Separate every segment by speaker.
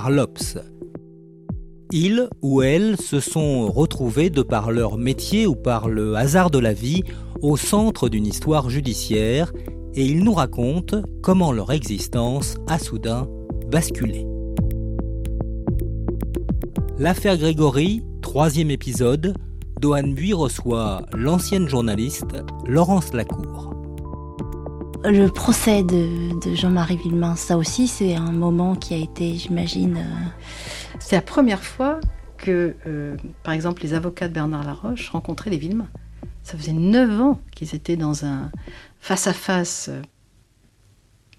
Speaker 1: par. Ils ou elles se sont retrouvés de par leur métier ou par le hasard de la vie au centre d'une histoire judiciaire et ils nous racontent comment leur existence a soudain basculé. L'affaire Grégory, troisième épisode, Dohan Bui reçoit l'ancienne journaliste Laurence Lacour.
Speaker 2: Le procès de, Jean-Marie Villemain, ça aussi, c'est un moment qui a été, j'imagine. euh,
Speaker 3: C'est la première fois que, euh, par exemple, les avocats de Bernard Laroche rencontraient les Villemain. Ça faisait neuf ans qu'ils étaient dans un face-à-face euh,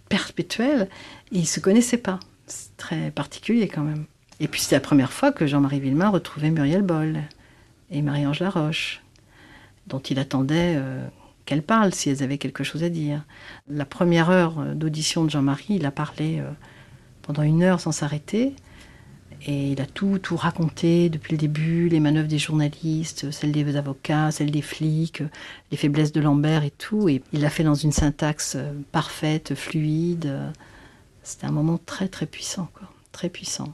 Speaker 3: perpétuel et ils ne se connaissaient pas. C'est très particulier quand même. Et puis c'est la première fois que Jean-Marie Villemain retrouvait Muriel Boll et Marie-Ange Laroche, dont il attendait qu'elles parlent si elles avaient quelque chose à dire. La première heure euh, d'audition de Jean-Marie, il a parlé euh, pendant une heure sans s'arrêter. Et il a tout, tout raconté depuis le début, les manœuvres des journalistes, celles des avocats, celles des flics, euh, les faiblesses de Lambert et tout. Et il l'a fait dans une syntaxe parfaite, fluide. C'était un moment très, très puissant, quoi. Très puissant.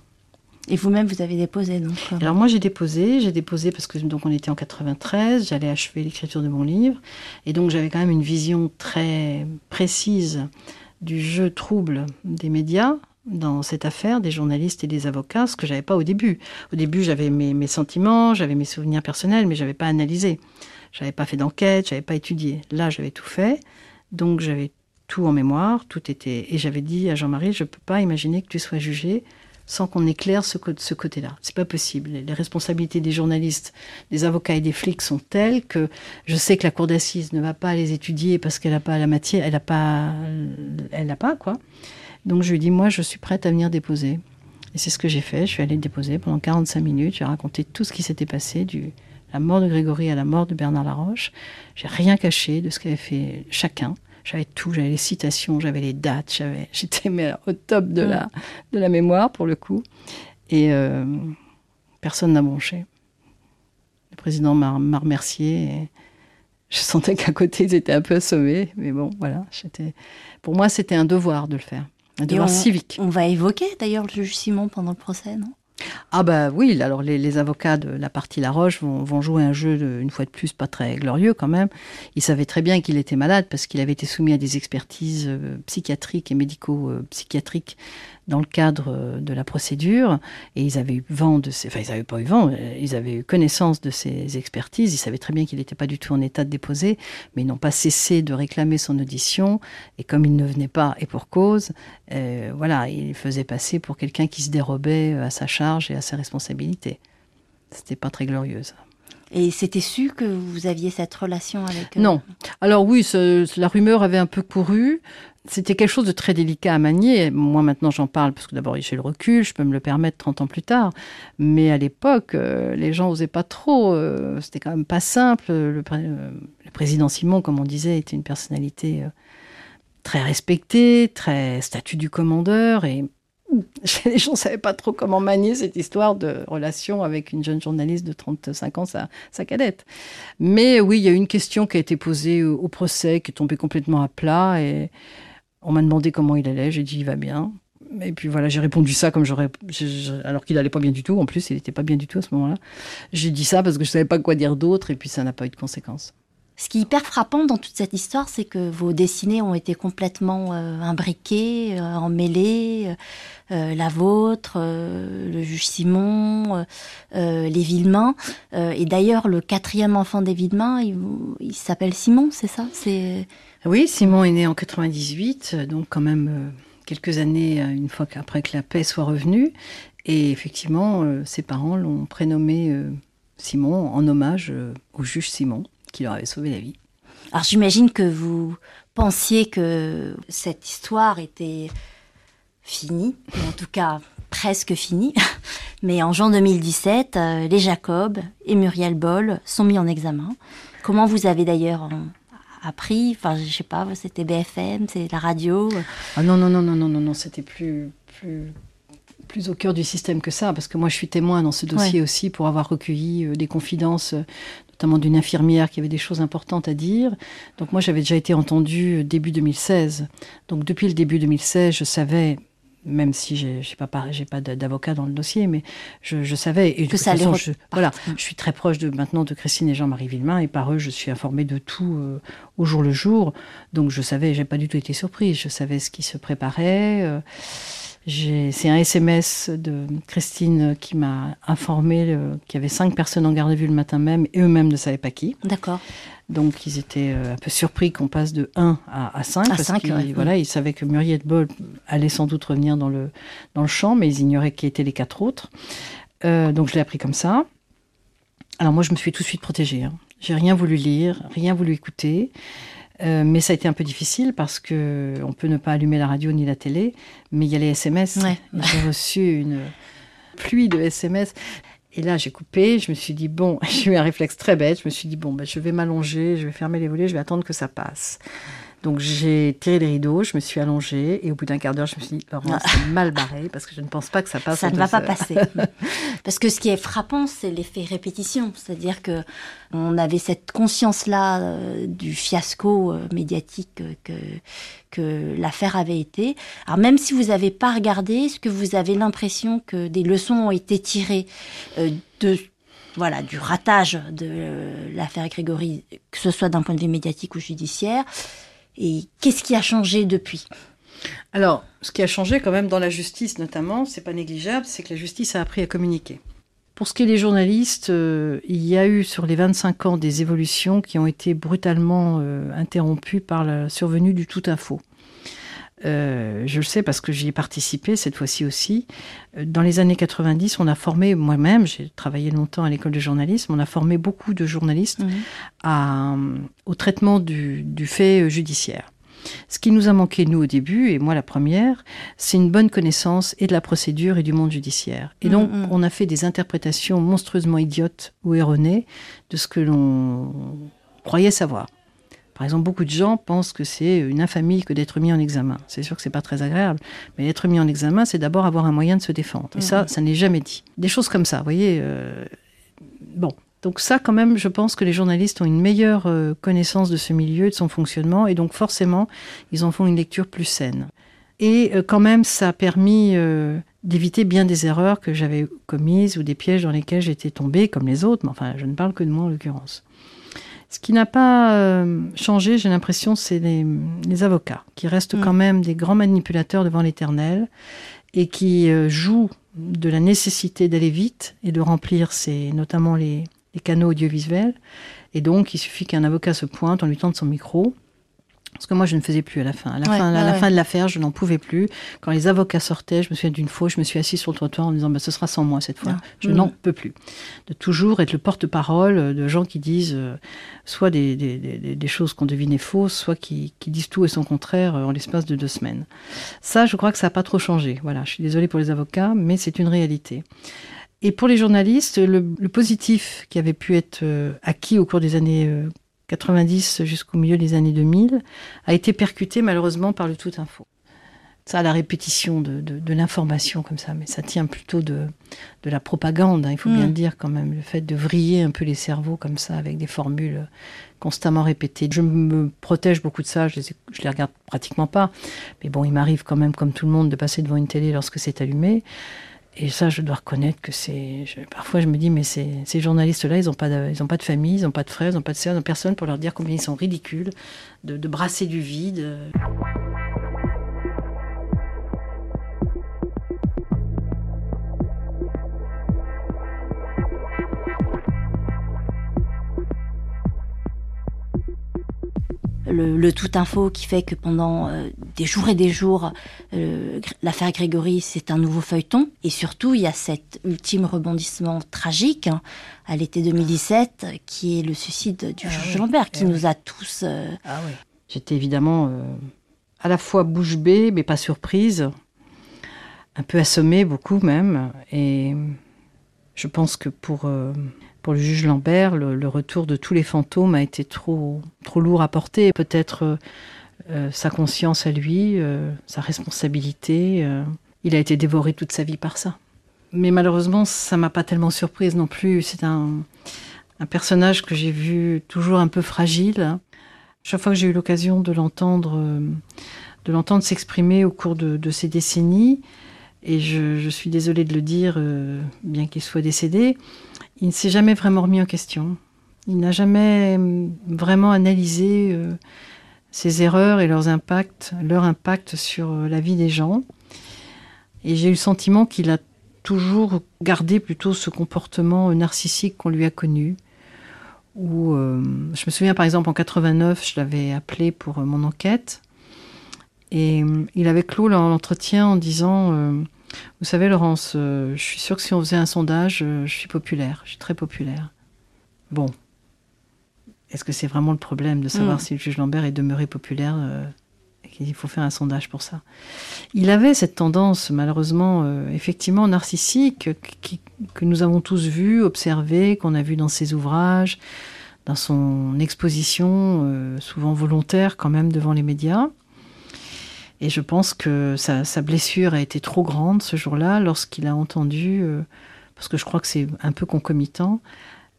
Speaker 2: Et vous-même, vous avez déposé, donc. euh,
Speaker 3: Alors moi j'ai déposé, j'ai déposé parce que donc on était en 93, j'allais achever l'écriture de mon livre et donc j'avais quand même une vision très précise du jeu trouble des médias dans cette affaire, des journalistes et des avocats, ce que j'avais pas au début. Au début j'avais mes, sentiments, j'avais mes souvenirs personnels, mais j'avais pas analysé, j'avais pas fait d'enquête, j'avais pas étudié. Là j'avais tout fait, donc j'avais tout en mémoire, tout était et j'avais dit à Jean-Marie, je peux pas imaginer que tu sois jugé sans qu'on éclaire ce, côté-là. C'est pas possible. Les responsabilités des journalistes, des avocats et des flics sont telles que je sais que la cour d'assises ne va pas les étudier parce qu'elle n'a pas la matière, elle n'a pas, elle n'a pas quoi. Donc je lui dis moi je suis prête à venir déposer. Et c'est ce que j'ai fait. Je suis allée déposer pendant 45 minutes. J'ai raconté tout ce qui s'était passé du la mort de Grégory à la mort de Bernard Laroche. J'ai rien caché de ce qu'avait fait chacun. J'avais tout, j'avais les citations, j'avais les dates, j'avais, j'étais au top de la, de la mémoire pour le coup. Et euh, personne n'a bronché. Le président m'a, remercié et je sentais qu'à côté ils étaient un peu assommés. Mais bon, voilà, j'étais, pour moi c'était un devoir de le faire, un
Speaker 2: et
Speaker 3: devoir
Speaker 2: on,
Speaker 3: civique.
Speaker 2: On va évoquer d'ailleurs le juge Simon pendant le procès, non?
Speaker 3: Ah bah oui, alors les, avocats de la partie Laroche vont, jouer un jeu, une fois de plus, pas très glorieux quand même. Ils savaient très bien qu'il était malade parce qu'il avait été soumis à des expertises euh, psychiatriques et médico-psychiatriques dans le cadre euh, de la procédure. Et ils avaient eu vent de ces... Enfin, ils n'avaient pas eu vent, euh, ils avaient eu connaissance de ces expertises. Ils savaient très bien qu'il n'était pas du tout en état de déposer, mais ils n'ont pas cessé de réclamer son audition. Et comme il ne venait pas, et pour cause, euh, voilà, il faisait passer pour quelqu'un qui se dérobait à sa charge et à ses responsabilités. C'était pas très glorieux.
Speaker 2: Et c'était su que vous aviez cette relation avec. euh,
Speaker 3: Non. Alors oui, la rumeur avait un peu couru. C'était quelque chose de très délicat à manier. Moi, maintenant, j'en parle parce que d'abord, j'ai le recul, je peux me le permettre 30 ans plus tard. Mais à l'époque, euh, les gens osaient pas trop. euh, C'était quand même pas simple. Le, euh, le président Simon, comme on disait, était une personnalité très respectée, très statut du commandeur. Et les gens ne savaient pas trop comment manier cette histoire de relation avec une jeune journaliste de 35 ans, sa, cadette. Mais oui, il y a une question qui a été posée au, procès, qui est tombée complètement à plat. Et on m'a demandé comment il allait. J'ai dit, il va bien. Et puis voilà, j'ai répondu ça comme j'aurais. Alors qu'il allait pas bien du tout. En plus, il n'était pas bien du tout à ce moment-là. J'ai dit ça parce que je savais pas quoi dire d'autre. Et puis ça n'a pas eu de conséquences.
Speaker 2: Ce qui est hyper frappant dans toute cette histoire, c'est que vos dessinées ont été complètement euh, imbriquées, euh, emmêlées. euh, la vôtre, euh, le juge Simon, euh, euh, les Villemain. Euh, et d'ailleurs, le quatrième enfant des Villemain, il, s'appelle Simon, c'est ça? C'est
Speaker 3: Oui, Simon est né en 98, euh, donc quand même euh, quelques années, une fois qu'après que la paix soit revenue. Et effectivement, ses parents l'ont prénommé Simon en hommage au juge Simon qui leur avait sauvé la vie.
Speaker 2: Alors j'imagine que vous pensiez que cette histoire était finie, ou en tout cas presque finie. Mais en juin 2017, euh, les Jacob et Muriel Boll sont mis en examen. Comment vous avez d'ailleurs euh, appris? Enfin, je sais pas, c'était BFM, c'est la radio?
Speaker 3: Ah non, non, non, non, non, non, non, c'était plus, plus, plus au cœur du système que ça, parce que moi je suis témoin dans ce dossier aussi pour avoir recueilli euh, des confidences notamment d'une infirmière qui avait des choses importantes à dire. Donc moi j'avais déjà été entendue début 2016. Donc depuis le début 2016, je savais même si j'ai pas j'ai pas d'avocat dans le dossier, mais je, savais et
Speaker 2: que ça façon,
Speaker 3: je, voilà, je suis très proche de maintenant de Christine et Jean-Marie Villemain et par eux je suis informée de tout euh, au jour le jour, donc je savais, j'ai pas du tout été surprise, je savais ce qui se préparait. Euh, c'est un SMS de Christine qui m'a informé euh, qu'il y avait cinq personnes en garde à vue le matin même et eux-mêmes ne savaient pas qui.
Speaker 2: D'accord.
Speaker 3: Donc ils étaient euh, un peu surpris qu'on passe de 1 à, à 5.
Speaker 2: À parce 5,
Speaker 3: voilà, Ils savaient que Muriel Boll allait sans doute revenir dans le, dans le champ, mais ils ignoraient qui étaient les quatre autres. Euh, donc je l'ai appris comme ça. Alors moi je me suis tout de suite protégée. Hein. J'ai rien voulu lire, rien voulu écouter. Euh, mais ça a été un peu difficile parce que on peut ne pas allumer la radio ni la télé, mais il y a les SMS. J'ai reçu une pluie de SMS. Et là, j'ai coupé. Je me suis dit bon, j'ai eu un réflexe très bête. Je me suis dit bon, ben, je vais m'allonger, je vais fermer les volets, je vais attendre que ça passe. Donc j'ai tiré les rideaux, je me suis allongée et au bout d'un quart d'heure, je me suis dit, Laurent, ah. c'est mal barré parce que je ne pense pas que ça passe.
Speaker 2: Ça ne va pas passer. parce que ce qui est frappant, c'est l'effet répétition. C'est-à-dire que on avait cette conscience-là euh, du fiasco euh, médiatique que, que l'affaire avait été. Alors même si vous n'avez pas regardé, est-ce que vous avez l'impression que des leçons ont été tirées euh, de voilà, du ratage de l'affaire Grégory, que ce soit d'un point de vue médiatique ou judiciaire, et qu'est-ce qui a changé depuis?
Speaker 3: Alors, ce qui a changé quand même dans la justice notamment, c'est pas négligeable, c'est que la justice a appris à communiquer. Pour ce qui est des journalistes, euh, il y a eu sur les 25 ans des évolutions qui ont été brutalement euh, interrompues par la survenue du tout info. Euh, je le sais parce que j'y ai participé cette fois-ci aussi. Dans les années 90, on a formé, moi-même, j'ai travaillé longtemps à l'école de journalisme, on a formé beaucoup de journalistes mhm. à, au traitement du, du fait judiciaire. Ce qui nous a manqué, nous, au début, et moi la première, c'est une bonne connaissance et de la procédure et du monde judiciaire. Et donc, mhm. on a fait des interprétations monstrueusement idiotes ou erronées de ce que l'on croyait savoir. Par exemple, beaucoup de gens pensent que c'est une infamie que d'être mis en examen. C'est sûr que c'est pas très agréable, mais être mis en examen, c'est d'abord avoir un moyen de se défendre. Et ça, ça n'est jamais dit. Des choses comme ça, vous voyez. Euh, bon, donc ça, quand même, je pense que les journalistes ont une meilleure euh, connaissance de ce milieu, de son fonctionnement, et donc forcément, ils en font une lecture plus saine. Et euh, quand même, ça a permis d'éviter bien des erreurs que j'avais commises ou des pièges dans lesquels j'étais tombée, comme les autres. Mais enfin, je ne parle que de moi en l'occurrence. Ce qui n'a pas euh, changé, j'ai l'impression, c'est les, avocats, qui restent quand mm. même des grands manipulateurs devant l'éternel et qui euh, jouent de la nécessité d'aller vite et de remplir notamment les canaux audiovisuels. Et donc, il suffit qu'un avocat se pointe, on lui tente son micro, parce que moi, je ne faisais plus à la fin. À la, fin, à la fin de l'affaire, je n'en pouvais plus. Quand les avocats sortaient, je me souviens d'une fois, je me suis assise sur le trottoir en me disant bah, ce sera sans moi cette fois. Ah. Je n'en mm. peux plus. De toujours être le porte-parole de gens qui disent euh, soit des, des, des, des choses qu'on devinait fausses, soit qui, qui, disent tout et son contraire euh, en l'espace de deux semaines. Ça, je crois que ça n'a pas trop changé. Voilà, je suis désolée pour les avocats, mais c'est une réalité. Et pour les journalistes, le, le, positif qui avait pu être euh, acquis au cours des années 90 jusqu'au milieu des années 2000, a été percuté malheureusement par le tout info. Ça, la répétition de, l'information comme ça, mais ça tient plutôt de, de la propagande, hein, il faut bien mm. le dire quand même, le fait de vriller un peu les cerveaux comme ça avec des formules constamment répétées. Je me protège beaucoup de ça, je les, je les regarde pratiquement pas, mais bon, il m'arrive quand même, comme tout le monde, de passer devant une télé lorsque c'est allumé. Et ça, je dois reconnaître que c'est. Parfois, je me dis, mais ces, journalistes-là, ils n'ont pas, de, famille, ils n'ont pas de frères, ils n'ont pas de sœurs, ils n'ont personne pour leur dire combien ils sont ridicules, de brasser du vide.
Speaker 2: Le, tout info qui fait que pendant des jours et des jours, l'affaire Grégory, c'est un nouveau feuilleton. Et surtout, il y a cet ultime rebondissement tragique hein, à l'été 2017, qui est le suicide du ah juge Lambert, qui eh nous a tous...
Speaker 3: Ah J'étais évidemment à la fois bouche bée, mais pas surprise, un peu assommée, beaucoup même. Et je pense que pour, euh, pour le juge Lambert, le, retour de tous les fantômes a été trop, trop lourd à porter. Peut-être euh, euh, sa conscience à lui, sa responsabilité. il a été dévoré toute sa vie par ça. Mais malheureusement, ça m'a pas tellement surprise non plus. C'est un, un personnage que j'ai vu toujours un peu fragile. Chaque fois que j'ai eu l'occasion de l'entendre, euh, de l'entendre s'exprimer au cours de, ces décennies, et je, suis désolée de le dire, euh, bien qu'il soit décédé, il ne s'est jamais vraiment remis en question. Il n'a jamais euh, vraiment analysé ses erreurs et leurs impacts, leur impact sur la vie des gens. Et j'ai eu le sentiment qu'il a toujours gardé plutôt ce comportement narcissique qu'on lui a connu, euh, je me souviens par exemple en 89, je l'avais appelé pour euh, mon enquête et euh, il avait clos l'entretien en disant Vous savez, Laurence, je suis sûre que si on faisait un sondage, je suis populaire, je suis très populaire. Bon. Est-ce que c'est vraiment le problème de savoir mm. si le juge Lambert est demeuré populaire il faut faire un sondage pour ça? Il avait cette tendance, malheureusement, euh, effectivement narcissique, que nous avons tous vu, observé, qu'on a vu dans ses ouvrages, dans son exposition, euh, souvent volontaire quand même devant les médias. Et je pense que sa, blessure a été trop grande ce jour-là lorsqu'il a entendu, euh, parce que je crois que c'est un peu concomitant,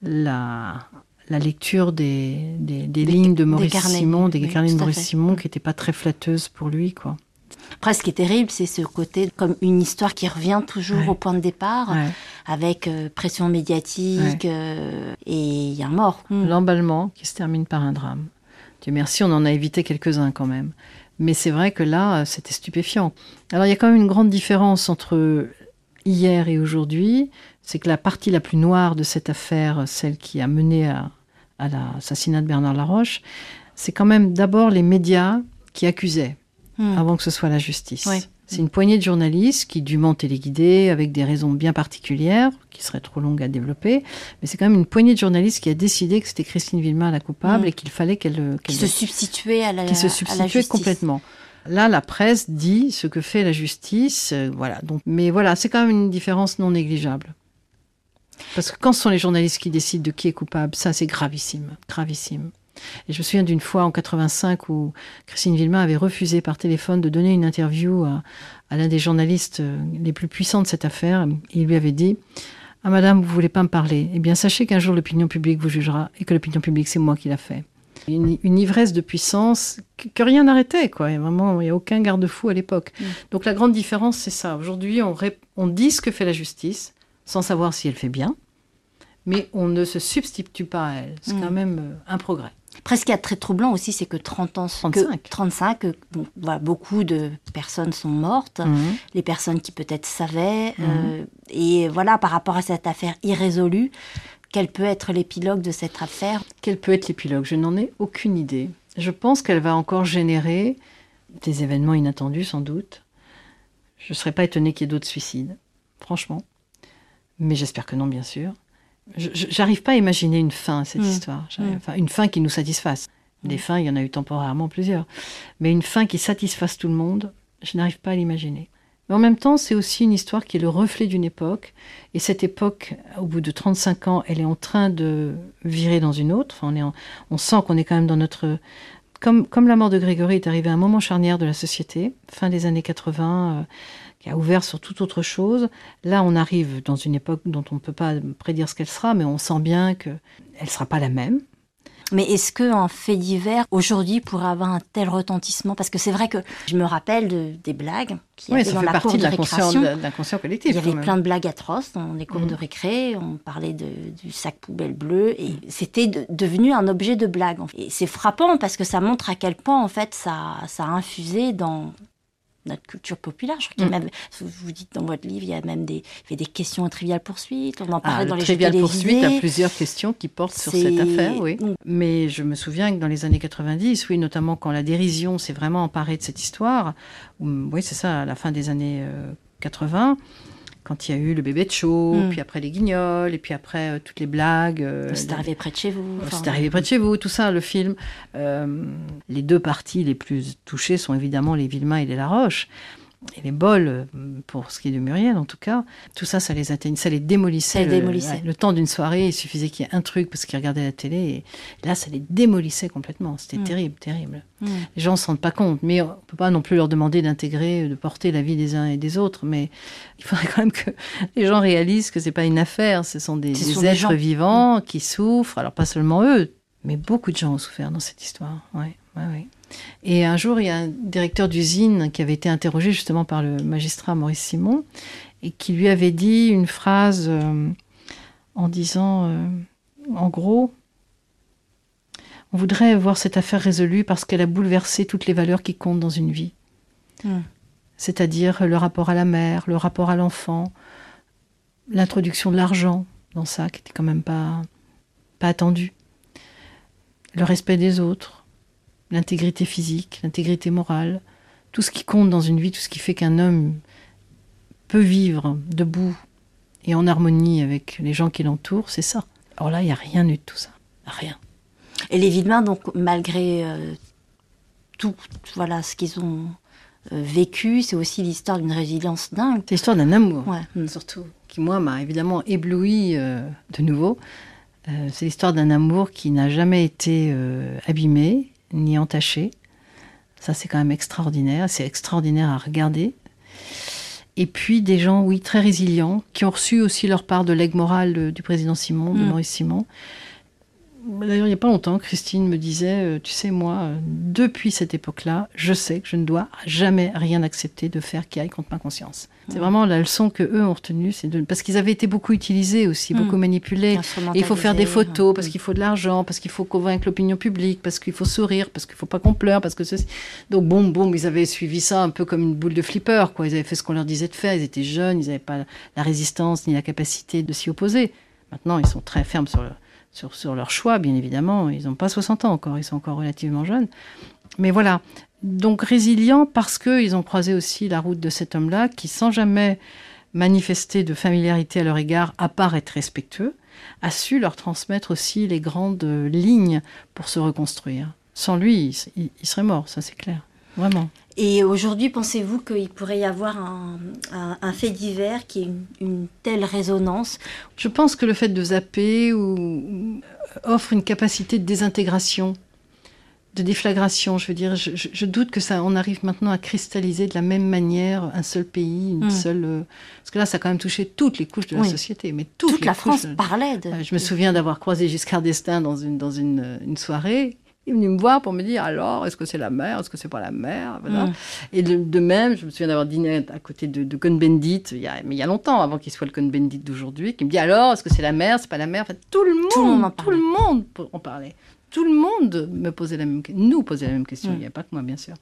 Speaker 3: la, la lecture des, des, lignes de Maurice Simon, des carnets de Maurice Simon, qui n'étaient pas très flatteuses pour lui, quoi.
Speaker 2: Après, ce qui est terrible, c'est ce côté comme une histoire qui revient toujours au point de départ, avec euh, pression médiatique, euh, et il y a un mort.
Speaker 3: Hmm. L'emballement qui se termine par un drame. Dieu merci, on en a évité quelques-uns quand même. Mais c'est vrai que là, c'était stupéfiant. Alors, il y a quand même une grande différence entre hier et aujourd'hui c'est que la partie la plus noire de cette affaire, celle qui a mené à, l'assassinat de Bernard Laroche, c'est quand même d'abord les médias qui accusaient, hmm. avant que ce soit la justice. C'est une poignée de journalistes qui dûment téléguider avec des raisons bien particulières, qui seraient trop longues à développer. Mais c'est quand même une poignée de journalistes qui a décidé que c'était Christine Villemin la coupable hmm. et qu'il fallait qu'elle...
Speaker 2: qui se substituait à la
Speaker 3: Qui se substituait complètement. Là, la presse dit ce que fait la justice. Euh, voilà. Donc, mais voilà, c'est quand même une différence non négligeable. Parce que quand ce sont les journalistes qui décident de qui est coupable, ça c'est gravissime, gravissime. Et je me souviens d'une fois en 85 où Christine Villemin avait refusé par téléphone de donner une interview à, l'un des journalistes euh, les plus puissants de cette affaire. il lui avait dit Ah madame, vous voulez pas me parler Eh bien sachez qu'un jour l'opinion publique vous jugera et que l'opinion publique c'est moi qui l'a fait. Une, ivresse de puissance que, rien n'arrêtait, quoi. vraiment, il n'y a aucun garde-fou à l'époque. Mm. Donc la grande différence, c'est ça. Aujourd'hui, on, on dit ce que fait la justice, sans savoir si elle fait bien, mais on ne se substitue pas à elle. C'est quand mm. même euh, un progrès.
Speaker 2: Presque ce qui est très troublant aussi, c'est que 30 ans, 35, 35 beaucoup de personnes sont mortes, mm. les personnes qui peut-être savaient, mm. euh, et voilà, par rapport à cette affaire irrésolue, quel peut être l'épilogue de cette affaire?
Speaker 3: Quel peut être l'épilogue? Je n'en ai aucune idée. Je pense qu'elle va encore générer des événements inattendus, sans doute. Je ne serais pas étonnée qu'il y ait d'autres suicides, franchement. Mais j'espère que non, bien sûr. J'arrive pas à imaginer une fin à cette mm. histoire. Mm. Enfin, une fin qui nous satisfasse. Des mm. fins, il y en a eu temporairement plusieurs. Mais une fin qui satisfasse tout le monde, je n'arrive pas à l'imaginer. Mais en même temps, c'est aussi une histoire qui est le reflet d'une époque. Et cette époque, au bout de 35 ans, elle est en train de virer dans une autre. Enfin, on, est on sent qu'on est quand même dans notre... Comme, comme la mort de Grégory est arrivée à un moment charnière de la société, fin des années 80, qui a ouvert sur toute autre chose. Là, on arrive dans une époque dont on ne peut pas prédire ce qu'elle sera, mais on sent bien qu'elle ne sera pas la même.
Speaker 2: Mais est-ce qu'un fait divers aujourd'hui pourrait avoir un tel retentissement Parce que c'est vrai que je me rappelle de, des blagues qui
Speaker 3: oui,
Speaker 2: ça dans
Speaker 3: fait
Speaker 2: la
Speaker 3: partie
Speaker 2: cour
Speaker 3: de,
Speaker 2: de
Speaker 3: l'inconscient collectif.
Speaker 2: Il y avait plein de blagues atroces dans les cours de mm. récré. On parlait de, du sac poubelle bleu et mm. c'était devenu un objet de blague. Et c'est frappant parce que ça montre à quel point en fait ça, ça a infusé dans notre culture populaire. Je crois qu'il y a même, vous dites dans votre livre, il y a même des, il y a des questions à Trivial Poursuite. On en parlait
Speaker 3: Ah,
Speaker 2: dans
Speaker 3: le
Speaker 2: les
Speaker 3: Trivial Poursuite a plusieurs questions qui portent sur cette affaire, oui.
Speaker 2: Mm.
Speaker 3: Mais je me souviens que dans les années 90, oui, notamment quand la dérision s'est vraiment emparée de cette histoire, ou- oui, c'est ça, à la fin des années euh, 80, quand il y a eu le bébé de show,
Speaker 2: Mm.
Speaker 3: puis après les guignols, et puis après euh, toutes les blagues. euh,
Speaker 2: C'est
Speaker 3: de-
Speaker 2: arrivé près de chez vous.
Speaker 3: Euh,
Speaker 2: enfin,
Speaker 3: C'est arrivé près de chez vous, tout ça, le film. Euh, les deux parties les plus touchées sont évidemment les Villemain et les Laroche. Et les bols, euh, pour ce qui est de Muriel en tout cas, tout ça, ça les atteignait, ça les démolissait.
Speaker 2: Ça les
Speaker 3: le,
Speaker 2: démolissait.
Speaker 3: le temps d'une soirée, il suffisait qu'il y ait un truc parce qu'ils regardaient la télé. Et là, ça les démolissait complètement. C'était
Speaker 2: Mm.
Speaker 3: terrible, terrible.
Speaker 2: Mm.
Speaker 3: Les gens ne se rendent pas compte, mais on peut pas non plus leur demander d'intégrer, de porter la vie des uns et des autres. Mais il faudrait quand même que les gens réalisent que c'est pas une affaire, ce sont des,
Speaker 2: Ce
Speaker 3: des
Speaker 2: sont des
Speaker 3: êtres
Speaker 2: gens. Mm.
Speaker 3: vivants qui souffrent. Alors pas seulement eux, mais beaucoup de gens ont souffert dans cette histoire. Ouais, ouais, ouais. Et un jour, il y a un directeur d'usine qui avait été interrogé justement par le magistrat Maurice Simon et qui lui avait dit une phrase euh, en disant, euh, en gros, on voudrait voir cette affaire résolue parce qu'elle a bouleversé toutes les valeurs qui comptent dans une vie.
Speaker 2: Mm.
Speaker 3: C'est-à-dire le rapport à la mère, le rapport à l'enfant, l'introduction de l'argent dans ça, qui était quand même pas, pas attendu. Le respect des autres, l'intégrité physique, l'intégrité morale, tout ce qui compte dans une vie, tout ce qui fait qu'un homme peut vivre debout et en harmonie avec les gens qui l'entourent, c'est ça. Alors là, il n'y a rien eu de tout ça. Rien.
Speaker 2: Et les donc, malgré euh, tout voilà, ce qu'ils ont euh, vécu, c'est aussi l'histoire d'une résilience dingue.
Speaker 3: C'est l'histoire d'un amour.
Speaker 2: Ouais. Mm.
Speaker 3: surtout, qui moi m'a évidemment ébloui euh, de nouveau. C'est l'histoire d'un amour qui n'a jamais été abîmé ni entaché. Ça, c'est quand même extraordinaire. C'est extraordinaire à regarder. Et puis des gens, oui, très résilients, qui ont reçu aussi leur part de legs moral euh, du président Simon, de
Speaker 2: Mm.
Speaker 3: Maurice Simon. D'ailleurs, il n'y a pas longtemps, Christine me disait, euh, tu sais, moi, euh, depuis cette époque-là, je sais que je ne dois jamais rien accepter de faire qui aille contre ma conscience. C'est vraiment la leçon que eux ont retenue, c'est de parce qu'ils avaient été beaucoup utilisés aussi,
Speaker 2: Mm.
Speaker 3: beaucoup manipulés. Et il faut faire des photos parce
Speaker 2: mm.
Speaker 3: qu'il faut de l'argent, parce qu'il faut convaincre l'opinion publique, parce qu'il faut sourire, parce qu'il faut pas qu'on pleure, parce que ceci. Donc bon, bon, ils avaient suivi ça un peu comme une boule de flipper, quoi. Ils avaient fait ce qu'on leur disait de faire. Ils étaient jeunes, ils n'avaient pas la résistance ni la capacité de s'y opposer. Maintenant, ils sont très fermes sur, le- sur, sur leur choix, bien évidemment. Ils n'ont pas 60 ans encore, ils sont encore relativement jeunes. Mais voilà. Donc résilients parce qu'ils ont croisé aussi la route de cet homme-là qui, sans jamais manifester de familiarité à leur égard, à part être respectueux, a su leur transmettre aussi les grandes lignes pour se reconstruire. Sans lui, il- il serait mort, ça c'est clair. Vraiment.
Speaker 2: Et aujourd'hui, pensez-vous qu'il pourrait y avoir un, un- un fait divers qui ait une, une telle résonance
Speaker 3: Je pense que le fait de zapper ou, offre une capacité de désintégration, de déflagration. Je veux dire, je, doute que ça, on arrive maintenant à cristalliser de la même manière un seul pays, une
Speaker 2: Mm.
Speaker 3: seule. euh, parce que là, ça a quand même touché toutes les couches de la
Speaker 2: Oui.
Speaker 3: société, mais toutes
Speaker 2: Toute
Speaker 3: les
Speaker 2: la
Speaker 3: couches
Speaker 2: France parlait de.
Speaker 3: Je me souviens d'avoir croisé Giscard d'Estaing dans une, dans une, une soirée. Il est venu me voir pour me dire alors, est-ce que c'est la mère, est-ce que c'est pas la mère voilà.
Speaker 2: Mm.
Speaker 3: Et de, de même, je me souviens d'avoir dîné à côté de, de Cohn-Bendit, il y a, mais il y a longtemps, avant qu'il soit le Cohn-Bendit d'aujourd'hui, qui me dit alors, est-ce que c'est la mère, c'est pas la Enfin, tout le monde,
Speaker 2: Tout le monde en
Speaker 3: tout le monde en parlait. Tout le monde me posait la même, que- nous posait la même question.
Speaker 2: Mm.
Speaker 3: Il n'y a pas que moi, bien sûr.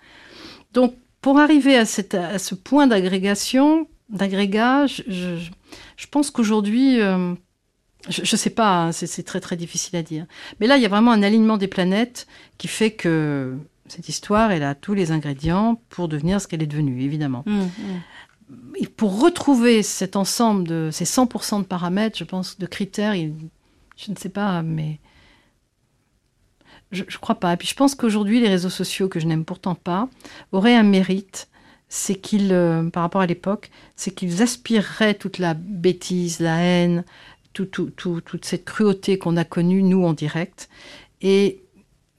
Speaker 3: Donc, pour arriver à, cette, à ce point d'agrégation, d'agrégat, je, je, je pense qu'aujourd'hui, euh, je ne sais pas, hein, c'est très très difficile à dire. Mais là, il y a vraiment un alignement des planètes qui fait que cette histoire, elle a tous les ingrédients pour devenir ce qu'elle est devenue, évidemment.
Speaker 2: Mm, mm.
Speaker 3: Et pour retrouver cet ensemble de ces 100% de paramètres, je pense, de critères, il- je ne sais pas, mais je ne crois pas. Et puis je pense qu'aujourd'hui, les réseaux sociaux, que je n'aime pourtant pas, auraient un mérite, c'est qu'ils, euh, par rapport à l'époque, c'est qu'ils aspireraient toute la bêtise, la haine, tout- tout- tout- toute cette cruauté qu'on a connue, nous, en direct, et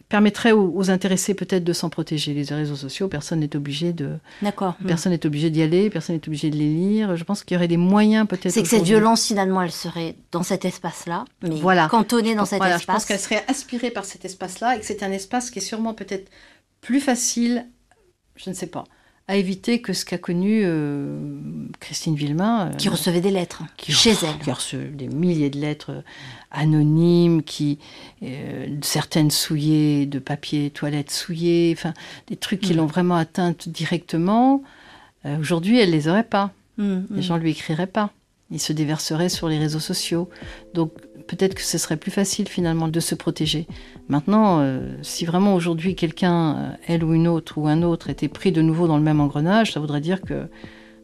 Speaker 3: permettraient aux, aux intéressés peut-être de s'en protéger. Les réseaux sociaux, personne n'est obligé de,
Speaker 2: D'accord. Mm.
Speaker 3: Personne n'est obligé d'y aller, personne n'est obligé de les lire. Je pense qu'il y aurait des moyens peut-être.
Speaker 2: C'est que cette violence, finalement, elle serait dans cet espace-là, mais
Speaker 3: Voilà.
Speaker 2: cantonnée dans cet
Speaker 3: Voilà, je pense
Speaker 2: espace.
Speaker 3: qu'elle serait aspirée par cet espace-là et que c'est un espace qui est sûrement peut-être plus facile, je ne sais pas, à éviter que ce qu'a connu euh, Christine Villemain. euh,
Speaker 2: Qui recevait des lettres
Speaker 3: qui
Speaker 2: chez elle.
Speaker 3: Qui des milliers de lettres euh, anonymes, qui euh, certaines souillées, de papier toilette souillé, enfin des trucs qui
Speaker 2: Mm.
Speaker 3: l'ont vraiment atteinte directement. Aujourd'hui, elle les aurait pas.
Speaker 2: Mm,
Speaker 3: Les
Speaker 2: mm.
Speaker 3: gens lui écriraient pas. Ils se déverseraient sur les réseaux sociaux. Donc peut-être que ce serait plus facile finalement de se protéger. Maintenant, euh, si vraiment aujourd'hui quelqu'un, euh, elle ou une autre ou un autre, était pris de nouveau dans le même engrenage, ça voudrait dire que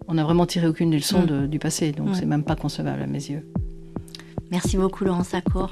Speaker 3: on n'a vraiment tiré aucune des leçons
Speaker 2: Mm.
Speaker 3: de- du passé. Donc c'est même pas concevable à mes yeux.
Speaker 2: Merci beaucoup, Laurence Lacour.